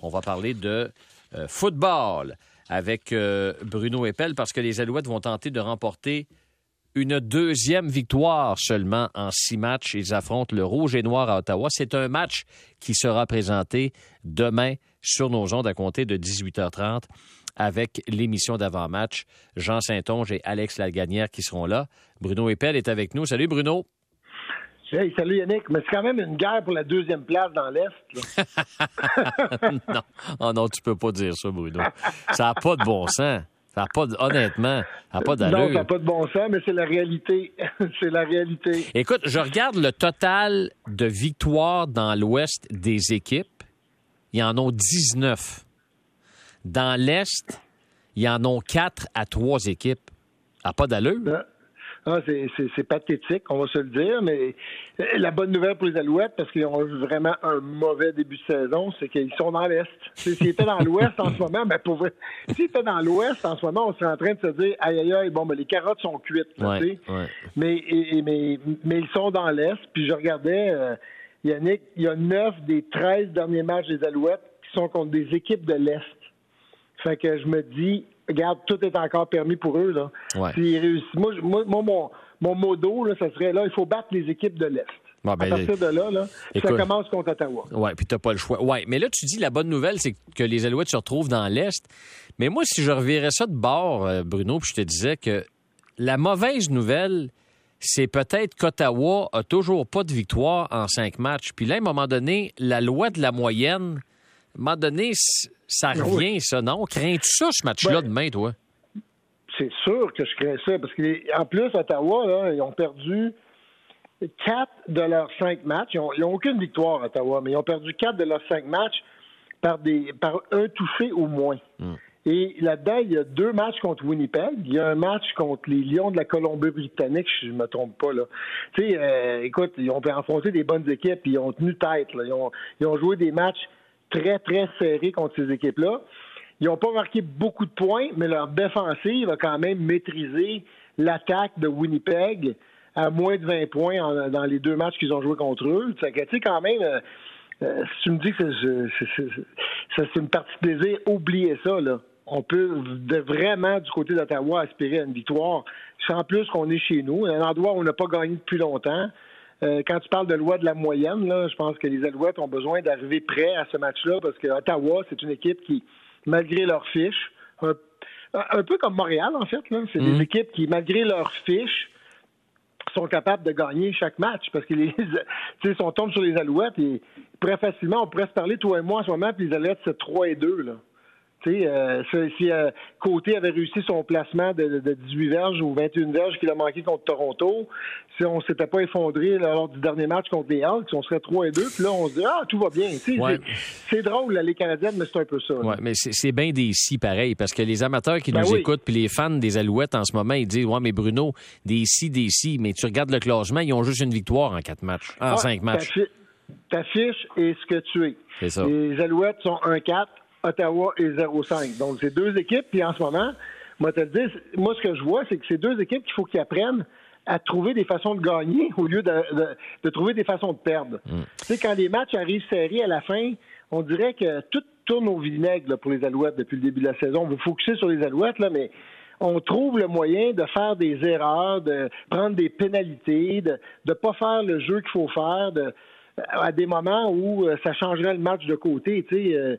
On va parler de euh, football avec euh, Bruno Eppel parce que les Alouettes vont tenter de remporter une deuxième victoire seulement en six matchs. Ils affrontent le Rouge et Noir à Ottawa. C'est un match qui sera présenté demain sur nos ondes à compter de 18h30 avec l'émission d'avant-match. Jean Saint-Onge et Alex Laganière qui seront là. Bruno Eppel est avec nous. Salut Bruno. Hey, salut Yannick, mais c'est quand même une guerre pour la deuxième place dans l'Est. non, oh non, tu peux pas dire ça, Bruno. Ça n'a pas de bon sens. Ça a pas de, honnêtement, ça n'a pas d'allure. Non, ça n'a pas de bon sens, mais c'est la réalité. c'est la réalité. Écoute, je regarde le total de victoires dans l'Ouest des équipes. Il y en a 19. Dans l'Est, il y en a 4 à 3 équipes. Ça n'a pas d'allure. Ah. Ah, c'est pathétique, on va se le dire, mais la bonne nouvelle pour les Alouettes, parce qu'ils ont eu vraiment un mauvais début de saison, c'est qu'ils sont dans l'Est. S'ils étaient dans l'Ouest en ce moment, ben pour s'ils étaient dans l'Ouest en ce moment, on serait en train de se dire aïe aïe aïe, bon ben les carottes sont cuites, ouais, Mais, mais, mais ils sont dans l'Est, puis je regardais euh, Yannick, il y a neuf des 13 derniers matchs des Alouettes qui sont contre des équipes de l'Est. Fait que je me dis, regarde, tout est encore permis pour eux. Là. Moi, moi, mon, mon modo, là, ça serait là, il faut battre les équipes de l'Est. à ben, partir de là, là ça commence contre Ottawa. Oui, puis t'as pas le choix. Ouais, mais là, tu dis la bonne nouvelle, c'est que les Alouettes se retrouvent dans l'Est. Mais moi, si je revirais ça de bord, euh, Bruno, puis je te disais que la mauvaise nouvelle, c'est peut-être qu'Ottawa a toujours pas de victoire en cinq matchs. Puis là, à un moment donné, la loi de la moyenne, à un moment donné, ça ah revient, ça, non? Crains-tu ça, ce match-là, ben, demain, toi? C'est sûr que je crains ça, parce qu'en plus, Ottawa, là, ils ont perdu quatre de leurs cinq matchs. Ils n'ont aucune victoire, Ottawa, mais ils ont perdu quatre de leurs cinq matchs par, des, par un touché au moins. Hmm. Et là-dedans, il y a deux matchs contre Winnipeg. Il y a un match contre les Lions de la Colombie-Britannique, si je ne me trompe pas. Là. Tu sais, euh, écoute, ils ont affronté des bonnes équipes, ils ont tenu tête. Là. Ils, ont, ils ont joué des matchs très, très serré contre ces équipes-là. Ils n'ont pas marqué beaucoup de points, mais leur défensive a quand même maîtrisé l'attaque de Winnipeg à moins de 20 points dans les deux matchs qu'ils ont joués contre eux. Tu sais, quand même, euh, euh, si tu me dis que c'est une partie de plaisir, oubliez ça, là. On peut vraiment, du côté d'Ottawa, aspirer à une victoire. Sans plus qu'on est chez nous, un endroit où on n'a pas gagné depuis longtemps. Euh, quand tu parles de loi de la moyenne, là, je pense que les Alouettes ont besoin d'arriver prêts à ce match-là parce que Ottawa, c'est une équipe qui, malgré leurs fiches, un, peu comme Montréal, en fait, c'est des mhm. équipes qui, malgré leurs fiches, sont capables de gagner chaque match parce qu'ils sont tombés sur les Alouettes et très facilement, on pourrait se parler, toi et moi, en ce moment, puis les Alouettes, c'est 3 et 2. Là. Euh, si euh, Côté avait réussi son placement de, 18 verges ou 21 verges qu'il a manqué contre Toronto, si on s'était pas effondré lors du dernier match contre les Hawks, on serait 3 et 2, puis là, on se dit, ah, tout va bien. C'est drôle, la Ligue canadienne, mais c'est un peu ça. Oui, mais c'est bien des si pareil, parce que les amateurs qui ben nous écoutent, puis les fans des Alouettes en ce moment, ils disent, ouais, mais Bruno, des si, des si, mais tu regardes le classement, ils ont juste une victoire en quatre matchs, en ah, cinq matchs. Ta fiche est ce que tu es. Ça. Les Alouettes sont 1-4. Ottawa et 0-5. Donc, c'est deux équipes, puis en ce moment, moi, te dire, moi, ce que je vois, c'est que c'est deux équipes qu'il faut qu'ils apprennent à trouver des façons de gagner au lieu de, trouver des façons de perdre. Mm. Tu sais, quand les matchs arrivent serrés à la fin, on dirait que tout tourne au vinaigre pour les Alouettes depuis le début de la saison. On veut focuser sur les Alouettes, là, mais on trouve le moyen de faire des erreurs, de prendre des pénalités, de ne pas faire le jeu qu'il faut faire, de, à des moments où euh, ça changerait le match de côté. Tu sais, euh,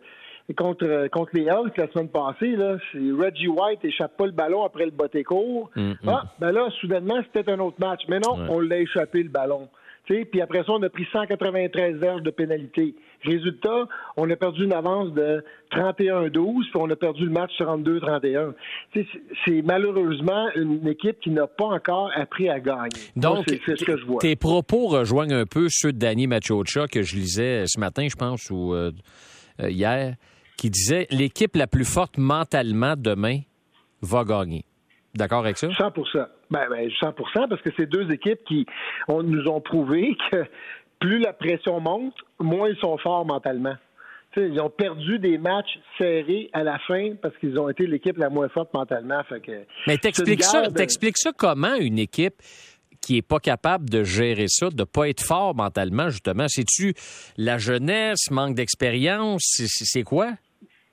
contre, euh, contre les Elks la semaine passée, là, Reggie White échappe pas le ballon après le botté court. Mm, mm. Ah, ben là, soudainement, c'était un autre match. Mais non, on l'a échappé le ballon. Puis après ça, on a pris 193 verges de pénalité. Résultat, on a perdu une avance de 31-12, puis on a perdu le match 32-31. C'est malheureusement une équipe qui n'a pas encore appris à gagner. Donc, c'est ce que je vois. Tes propos rejoignent un peu ceux de Danny Machocha que je lisais ce matin, je pense, ou euh, hier qui disait l'équipe la plus forte mentalement demain va gagner. D'accord avec ça? 100 ben, 100 ben, parce que c'est deux équipes qui nous ont prouvé que plus la pression monte, moins ils sont forts mentalement. ils ont perdu des matchs serrés à la fin parce qu'ils ont été l'équipe la moins forte mentalement. Mais t'expliques ça, ça comment une équipe qui est pas capable de gérer ça, de pas être fort mentalement, justement? C'est-tu la jeunesse, manque d'expérience? C'est quoi?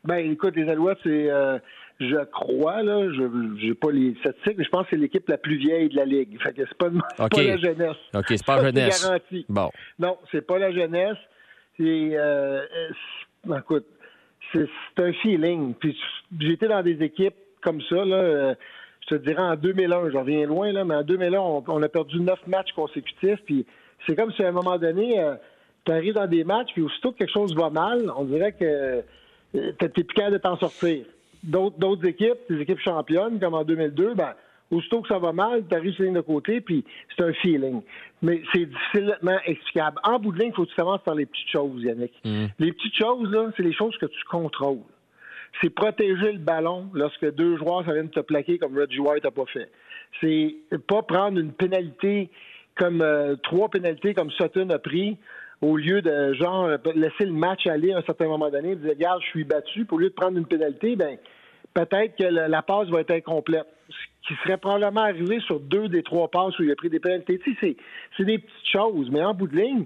Ben, écoute, les Alouettes, c'est, euh, je crois, là, je n'ai pas les statistiques, mais je pense que c'est l'équipe la plus vieille de la Ligue. Fait que c'est pas, pas la jeunesse. OK, c'est pas la jeunesse. garanti. Bon. Non, c'est pas la jeunesse. C'est, euh, écoute, c'est, un feeling. Puis j'étais dans des équipes comme ça, là. Euh, je te dirais en 2001, j'en reviens loin, là, mais en 2001, on, a perdu neuf matchs consécutifs. Puis c'est comme si à un moment donné, euh, tu arrives dans des matchs, puis aussitôt que quelque chose va mal, on dirait que euh, tu es plus capable de t'en sortir. D'autres équipes, des équipes championnes, comme en 2002, ben, aussitôt que ça va mal, tu arrives sur de côté, puis c'est un feeling. Mais c'est difficilement explicable. En bout de ligne, il faut que tu commences par les petites choses, Yannick. Mm. Les petites choses, là, c'est les choses que tu contrôles c'est protéger le ballon lorsque deux joueurs ça vient de te plaquer comme Reggie White n'a pas fait. C'est pas prendre une pénalité comme euh, trois pénalités comme Sutton a pris au lieu de genre laisser le match aller à un certain moment donné, dire regarde, je suis battu, au lieu de prendre une pénalité, ben peut-être que la, passe va être incomplète. Ce qui serait probablement arrivé sur deux des trois passes où il a pris des pénalités. Tu sais, c'est des petites choses, mais en bout de ligne,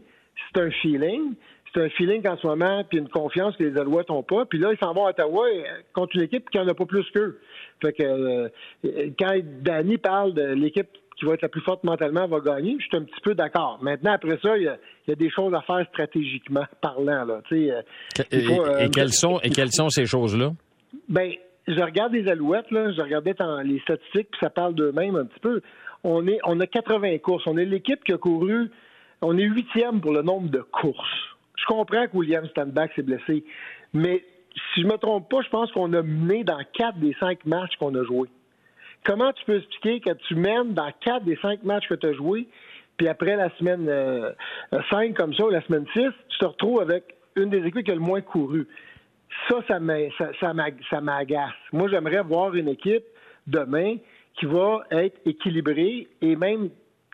c'est un feeling c'est un feeling en ce moment, puis une confiance que les Alouettes n'ont pas. Puis là, ils s'en vont à Ottawa euh, contre une équipe qui n'en a pas plus qu'eux. Fait que euh, quand Danny parle de l'équipe qui va être la plus forte mentalement va gagner, je suis un petit peu d'accord. Maintenant, après ça, il y, a, des choses à faire stratégiquement parlant. Là. Euh, et, quelles sont, et quelles sont ces choses-là? Ben, je regarde les Alouettes, là, je regardais dans les statistiques, puis ça parle d'eux-mêmes un petit peu. On, est, on a 80 courses. On est l'équipe qui a couru, on est huitième pour le nombre de courses. Je comprends que William Standback s'est blessé, mais si je me trompe pas, je pense qu'on a mené dans quatre des cinq matchs qu'on a joués. Comment tu peux expliquer que tu mènes dans quatre des cinq matchs que tu as joués, puis après la semaine euh, 5 comme ça, ou la semaine 6, tu te retrouves avec une des équipes qui a le moins couru? Ça, ça m'agace. Moi, j'aimerais voir une équipe demain qui va être équilibrée et même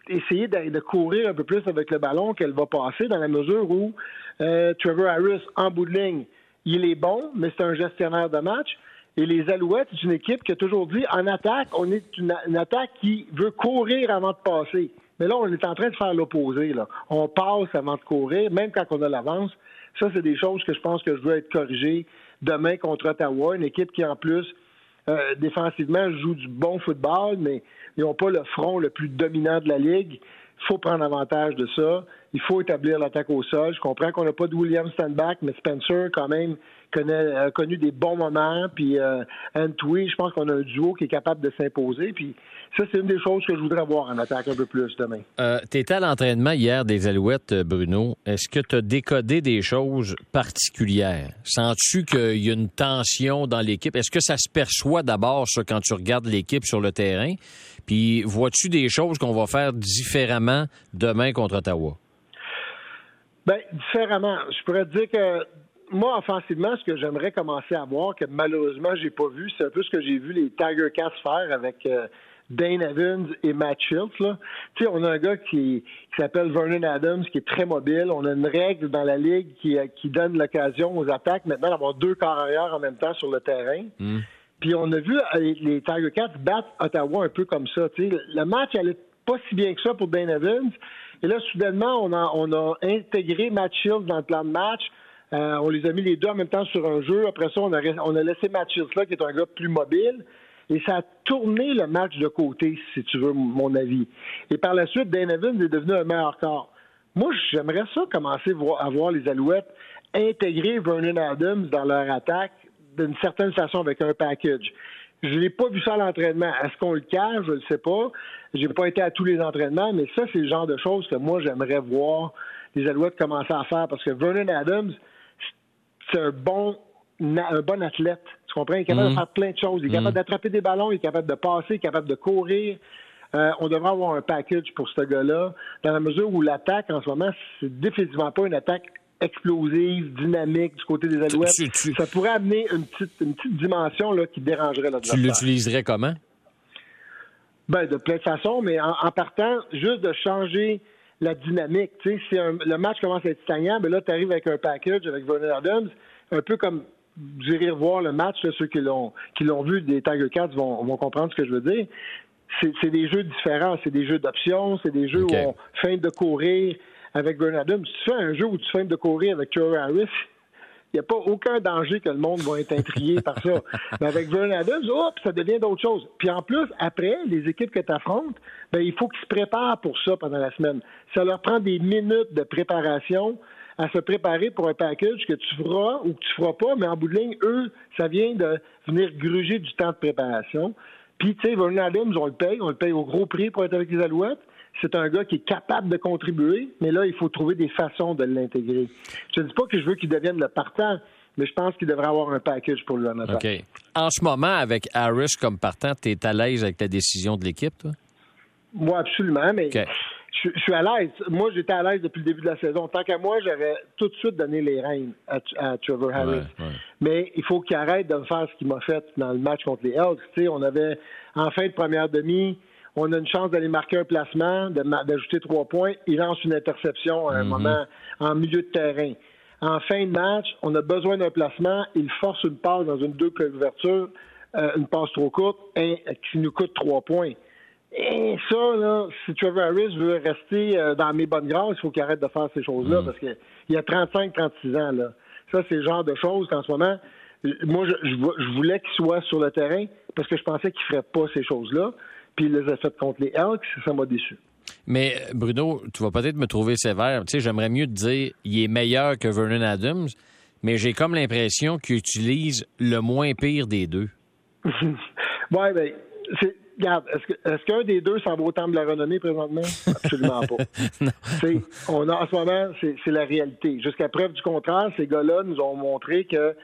essayer de, courir un peu plus avec le ballon qu'elle va passer dans la mesure où euh, Trevor Harris, en bout de ligne, il est bon, mais c'est un gestionnaire de match. Et les Alouettes, c'est une équipe qui a toujours dit en attaque, on est une, attaque qui veut courir avant de passer. Mais là, on est en train de faire l'opposé. On passe avant de courir, même quand on a l'avance. Ça, c'est des choses que je pense que je dois être corrigé demain contre Ottawa, une équipe qui, en plus, euh, défensivement, joue du bon football, mais ils n'ont pas le front le plus dominant de la Ligue. Il faut prendre avantage de ça. Il faut établir l'attaque au sol. Je comprends qu'on n'a pas de William Standback, mais Spencer, quand même, connaît, a connu des bons moments. Puis euh, Antwi, je pense qu'on a un duo qui est capable de s'imposer. Puis ça, c'est une des choses que je voudrais voir en attaque un peu plus demain. Euh, tu étais à l'entraînement hier des Alouettes, Bruno. Est-ce que tu as décodé des choses particulières? Sens-tu qu'il y a une tension dans l'équipe? Est-ce que ça se perçoit d'abord, ça, quand tu regardes l'équipe sur le terrain? Puis vois-tu des choses qu'on va faire différemment demain contre Ottawa? Bien, différemment. Je pourrais te dire que moi, offensivement, ce que j'aimerais commencer à voir, que malheureusement, j'ai pas vu, c'est un peu ce que j'ai vu les Tiger Cats faire avec euh, Dane Evans et Matt Shields. Là. Tu sais, on a un gars qui, s'appelle Vernon Adams, qui est très mobile. On a une règle dans la ligue qui, euh, qui donne l'occasion aux attaques maintenant d'avoir deux carrières en même temps sur le terrain. Hmm. Puis on a vu euh, les Tiger Cats battre Ottawa un peu comme ça. Tu sais, le match allait pas si bien que ça pour Dane Evans. Et là, soudainement, on a, on a intégré Matt Shields dans le plan de match. Euh, on les a mis les deux en même temps sur un jeu. Après ça, on a, laissé Matt Shields là, qui est un gars plus mobile. Et ça a tourné le match de côté, si tu veux mon avis. Et par la suite, Dan Evans est devenu un meilleur corps. Moi, j'aimerais ça commencer à voir les Alouettes intégrer Vernon Adams dans leur attaque d'une certaine façon avec un package. Je n'ai pas vu ça à l'entraînement. Est-ce qu'on le cache? Je ne sais pas. J'ai pas été à tous les entraînements, mais ça, c'est le genre de choses que moi, j'aimerais voir les Alouettes commencer à faire parce que Vernon Adams, c'est un bon, un bon athlète. Tu comprends? Il est capable de mhm. faire plein de choses. Il est capable mhm. d'attraper des ballons, il est capable de passer, il est capable de courir. Euh, on devrait avoir un package pour ce gars-là, dans la mesure où l'attaque, en ce moment, c'est définitivement pas une attaque explosive, dynamique du côté des Alouettes. Ça pourrait amener une petite, une petite dimension là, qui dérangerait notre Tu l'utiliserais comment? Ben, de plein de façons, mais en, partant, juste de changer la dynamique. Tu sais, si le match commence à être stagnant, ben là, tu arrives avec un package avec Vernon Adams, un peu comme j'irai revoir le match, ceux qui l'ont qui l'ont vu des Tiger Cats vont, vont comprendre ce que je veux dire. c'est des jeux différents. C'est des jeux d'options, c'est des jeux où on feinte de courir avec Vernon Adams. Si tu fais un jeu où tu feintes de courir avec Trevor Harris, il n'y a pas aucun danger que le monde va être intrigué par ça. Mais avec Vernon Adams, ça devient d'autres choses. Puis en plus, après, les équipes que tu affrontes, ben, il faut qu'ils se préparent pour ça pendant la semaine. Ça leur prend des minutes de préparation à se préparer pour un package que tu feras ou que tu feras pas, mais en bout de ligne, eux, ça vient de venir gruger du temps de préparation. Puis, tu sais, Vernon Adams, on le paye, on le paye au gros prix pour être avec les Alouettes. C'est un gars qui est capable de contribuer, mais là, il faut trouver des façons de l'intégrer. Je ne dis pas que je veux qu'il devienne le partant, mais je pense qu'il devrait avoir un package pour lui en OK. En ce moment, avec Harris comme partant, tu es à l'aise avec ta décision de l'équipe, toi? Moi, absolument, mais je, suis à l'aise. Moi, j'étais à l'aise depuis le début de la saison. Tant qu'à moi, j'aurais tout de suite donné les rênes à, Trevor Harris. Mais il faut qu'il arrête de faire ce qu'il m'a fait dans le match contre les Elks. on avait, en fin de première demi, on a une chance d'aller marquer un placement, d'ajouter trois points. Il lance une interception à un mm-hmm. moment en milieu de terrain. En fin de match, on a besoin d'un placement. Il force une passe dans une double couverture, euh, une passe trop courte, et, qui nous coûte trois points. Et ça, là, si Trevor Harris veut rester euh, dans mes bonnes grâces, il faut qu'il arrête de faire ces choses-là, mm. parce qu'il a 35-36 ans. Là. Ça, c'est le genre de choses qu'en ce moment, moi, je, voulais qu'il soit sur le terrain parce que je pensais qu'il ne ferait pas ces choses-là. Puis il les a faites contre les Elks, ça m'a déçu. Mais Bruno, tu vas peut-être me trouver sévère. Tu sais, j'aimerais mieux te dire il est meilleur que Vernon Adams, mais j'ai comme l'impression qu'il utilise le moins pire des deux. oui, bien, c'est regarde, est-ce, qu'un des deux s'en vaut autant de la renommée présentement? Absolument pas. on a, en ce moment, c'est, la réalité. Jusqu'à preuve du contraire, ces gars-là nous ont montré que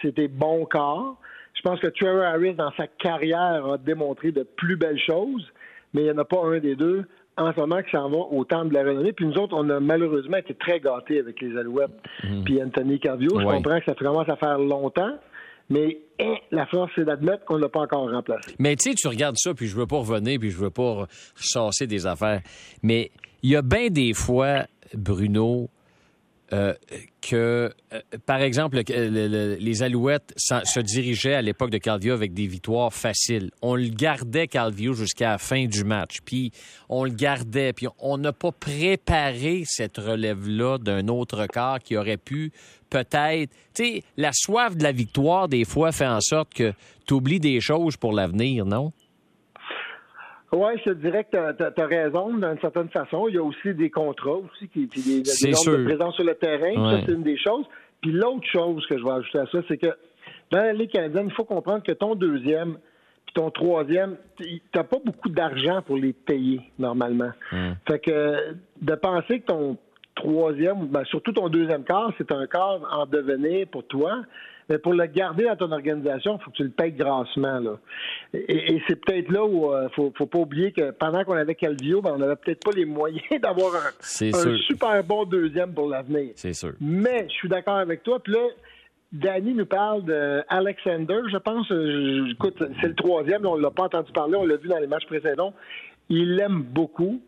c'était bon corps. Je pense que Trevor Harris, dans sa carrière, a démontré de plus belles choses, mais il n'y en a pas un des deux en ce moment qui s'en va autant de la renommée. Puis nous autres, on a malheureusement été très gâtés avec les Alouettes. Mhm. Puis Anthony Carvio, je comprends que ça commence à faire longtemps. Mais hein, la force, c'est d'admettre qu'on ne l'a pas encore remplacé. Mais tu sais, tu regardes ça, puis je veux pas revenir, puis je veux pas chasser des affaires. Mais il y a bien des fois, Bruno, euh, que, euh, par exemple, les Alouettes se dirigeaient à l'époque de Calvio avec des victoires faciles. On le gardait, Calvio, jusqu'à la fin du match. Puis on le gardait. Puis on n'a pas préparé cette relève-là d'un autre corps qui aurait pu peut-être... Tu sais, la soif de la victoire, des fois, fait en sorte que tu oublies des choses pour l'avenir, non? Oui, je te dirais que tu as, raison d'une certaine façon. Il y a aussi des contrats aussi, qui, puis des, des de présence sur le terrain. Ça, c'est une des choses. Puis l'autre chose que je vais ajouter à ça, c'est que dans la Ligue canadienne, il faut comprendre que ton deuxième puis ton troisième, tu n'as pas beaucoup d'argent pour les payer normalement. Hmm. Fait que de penser que ton troisième, ben, surtout ton deuxième quart, c'est un quart en devenir pour toi. Mais pour le garder dans ton organisation, il faut que tu le payes grassement. Là. Et, c'est peut-être là où il euh, faut, faut pas oublier que pendant qu'on avait Calvio, ben, on n'avait peut-être pas les moyens d'avoir un, super bon deuxième pour l'avenir. C'est sûr. Mais je suis d'accord avec toi. Puis là, Danny nous parle d'Alexander, je pense. Euh, écoute, c'est le troisième, on ne l'a pas entendu parler, on l'a vu dans les matchs précédents. Il l'aime beaucoup.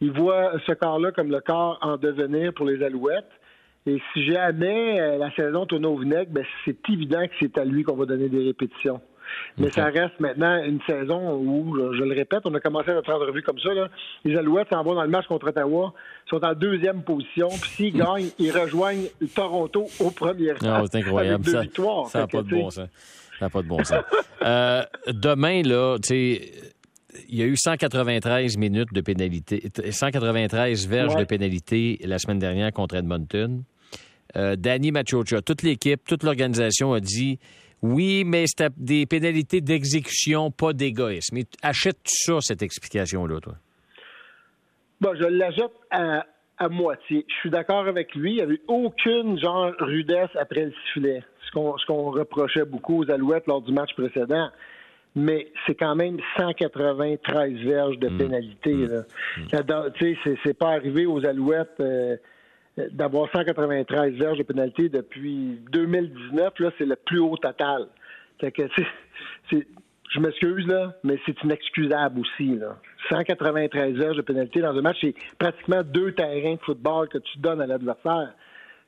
Il voit ce corps-là comme le corps en devenir pour les Alouettes. Et si jamais euh, la saison tourne au vinaigre, ben, c'est évident que c'est à lui qu'on va donner des répétitions. Mais ça reste maintenant une saison où, je le répète, on a commencé notre entrevue comme ça. Là. Les Alouettes s'en vont dans le match contre Ottawa, sont en deuxième position. Puis s'ils gagnent, ils rejoignent Toronto au premier rang. Ah, c'est incroyable. ça, n'a pas, de bon sens. Ça n'a pas de bon sens. euh, demain, là, tu sais il y a eu 193 minutes de pénalité, 193 verges de pénalité la semaine dernière contre Edmonton. Euh, Danny Machocha, toute l'équipe, toute l'organisation a dit oui, mais c'était des pénalités d'exécution, pas d'égoïsme. Achètes-tu ça, cette explication-là, toi? Bon, je l'achète à, moitié. Je suis d'accord avec lui. Il n'y avait aucune genre rudesse après le sifflet. Ce qu'on reprochait beaucoup aux Alouettes lors du match précédent mais c'est quand même 193 verges de mm. pénalité. Mm. Tu sais, c'est pas arrivé aux Alouettes euh, d'avoir 193 verges de pénalité depuis 2019. Là, c'est le plus haut total. que, je m'excuse, là, mais c'est inexcusable aussi. Là. 193 verges de pénalité dans un match, c'est pratiquement deux terrains de football que tu donnes à l'adversaire.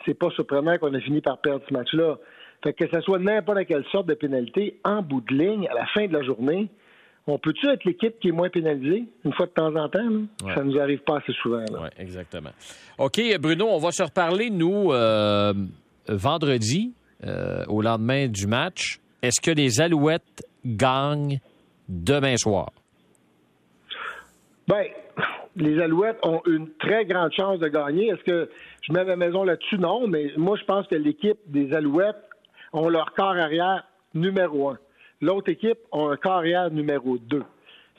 C'est pas surprenant qu'on ait fini par perdre ce match-là. Fait que ce soit n'importe quelle sorte de pénalité, en bout de ligne, à la fin de la journée, on peut-tu être l'équipe qui est moins pénalisée une fois de temps en temps? Là? Ça nous arrive pas assez souvent. Oui, exactement. OK, Bruno, on va se reparler, nous, euh, vendredi, euh, au lendemain du match. Est-ce que les Alouettes gagnent demain soir? Bien, les Alouettes ont une très grande chance de gagner. Est-ce que je mets ma maison là-dessus? Non, mais moi, je pense que l'équipe des Alouettes ont leur corps arrière numéro un. L'autre équipe a un corps arrière numéro deux.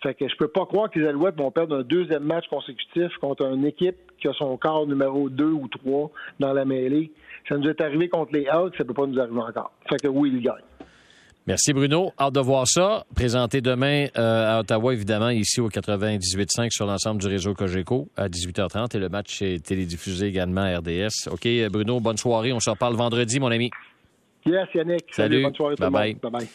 Fait que je peux pas croire que les Alouettes vont perdre un deuxième match consécutif contre une équipe qui a son corps numéro deux ou trois dans la mêlée. Ça nous est arrivé contre les Hawks, ça peut pas nous arriver encore. Fait que oui, ils gagnent. Merci Bruno. Hâte de voir ça. Présenté demain euh, à Ottawa, évidemment, ici au 98.5 sur l'ensemble du réseau Cogeco à 18h30 et le match est télédiffusé également à RDS. OK, Bruno, bonne soirée. On se reparle vendredi, mon ami. Yes, Yannick. Salut. bonne soirée bye bye. Bye bye.